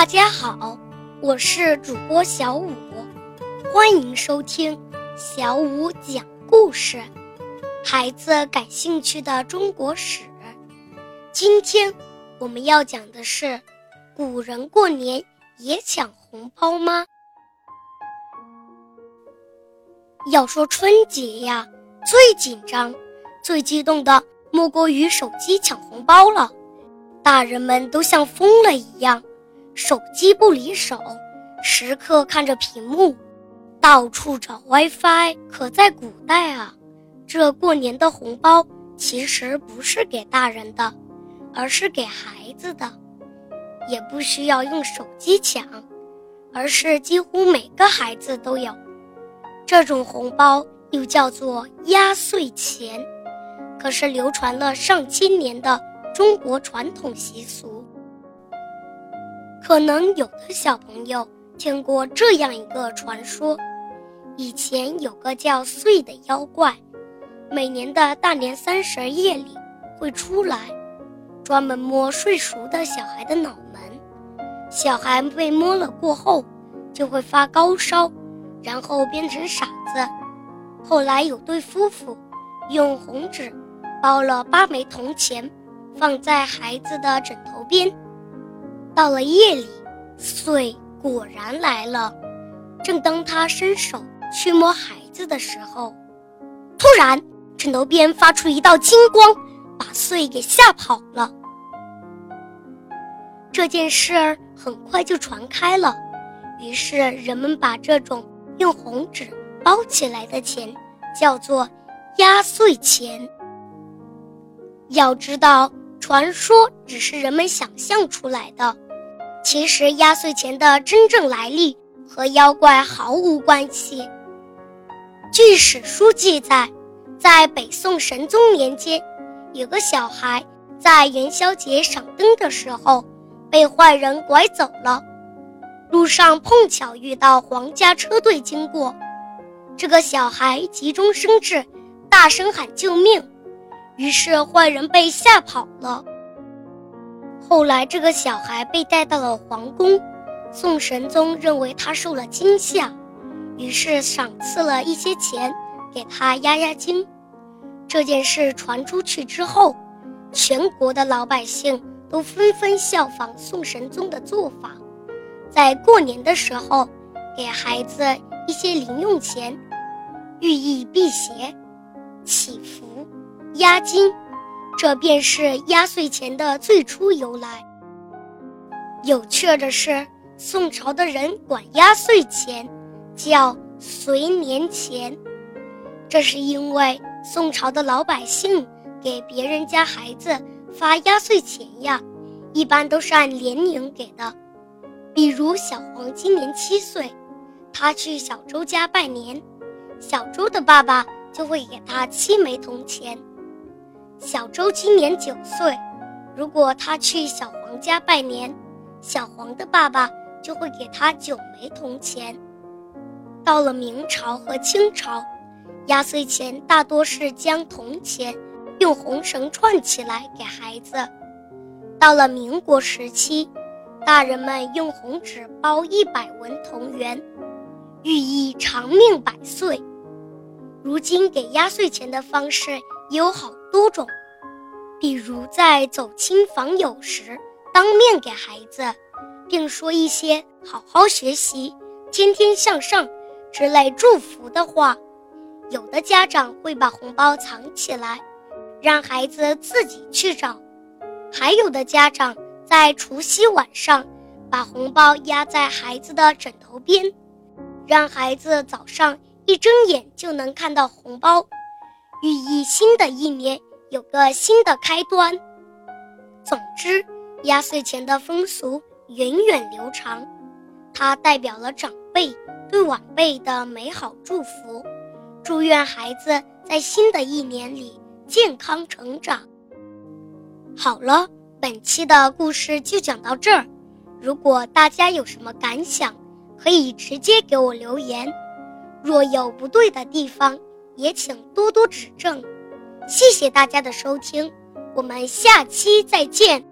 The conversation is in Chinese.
大家好，我是主播小五，欢迎收听小五讲故事。孩子感兴趣的中国史，今天我们要讲的是：古人过年也抢红包吗？要说春节呀，最紧张、最激动的莫过于手机抢红包了，大人们都像疯了一样。手机不离手，时刻看着屏幕，到处找 WiFi。可在古代啊，这过年的红包其实不是给大人的，而是给孩子的，也不需要用手机抢，而是几乎每个孩子都有。这种红包又叫做压岁钱，可是流传了上千年的中国传统习俗。可能有的小朋友听过这样一个传说：以前有个叫祟的妖怪，每年的大年三十夜里会出来，专门摸睡熟的小孩的脑门。小孩被摸了过后，就会发高烧，然后变成傻子。后来有对夫妇用红纸包了八枚铜钱，放在孩子的枕头边。到了夜里，祟果然来了。正当他伸手去摸孩子的时候，突然枕头边发出一道金光，把祟给吓跑了。这件事儿很快就传开了，于是人们把这种用红纸包起来的钱叫做压岁钱。要知道。传说只是人们想象出来的，其实压岁钱的真正来历和妖怪毫无关系。据史书记载，在北宋神宗年间，有个小孩在元宵节赏灯的时候被坏人拐走了，路上碰巧遇到皇家车队经过，这个小孩急中生智，大声喊救命。于是坏人被吓跑了。后来这个小孩被带到了皇宫，宋神宗认为他受了惊吓，于是赏赐了一些钱给他压压惊。这件事传出去之后，全国的老百姓都纷纷效仿宋神宗的做法，在过年的时候给孩子一些零用钱，寓意辟邪、祈福。压惊，这便是压岁钱的最初由来。有趣的是，宋朝的人管压岁钱叫随年钱，这是因为宋朝的老百姓给别人家孩子发压岁钱呀，一般都是按年龄给的。比如小黄今年七岁，他去小周家拜年，小周的爸爸就会给他七枚铜钱。小周今年九岁，如果他去小黄家拜年，小黄的爸爸就会给他九枚铜钱。到了明朝和清朝，压岁钱大多是将铜钱用红绳串起来给孩子。到了民国时期，大人们用红纸包一百文铜元，寓意长命百岁。如今给压岁钱的方式有好。多种，比如在走亲访友时，当面给孩子，并说一些“好好学习，天天向上”之类祝福的话。有的家长会把红包藏起来，让孩子自己去找；还有的家长在除夕晚上把红包压在孩子的枕头边，让孩子早上一睁眼就能看到红包。寓意新的一年有个新的开端。总之，压岁钱的风俗源远流长，它代表了长辈对晚辈的美好祝福，祝愿孩子在新的一年里健康成长。好了，本期的故事就讲到这儿。如果大家有什么感想，可以直接给我留言。若有不对的地方，也请多多指正，谢谢大家的收听，我们下期再见。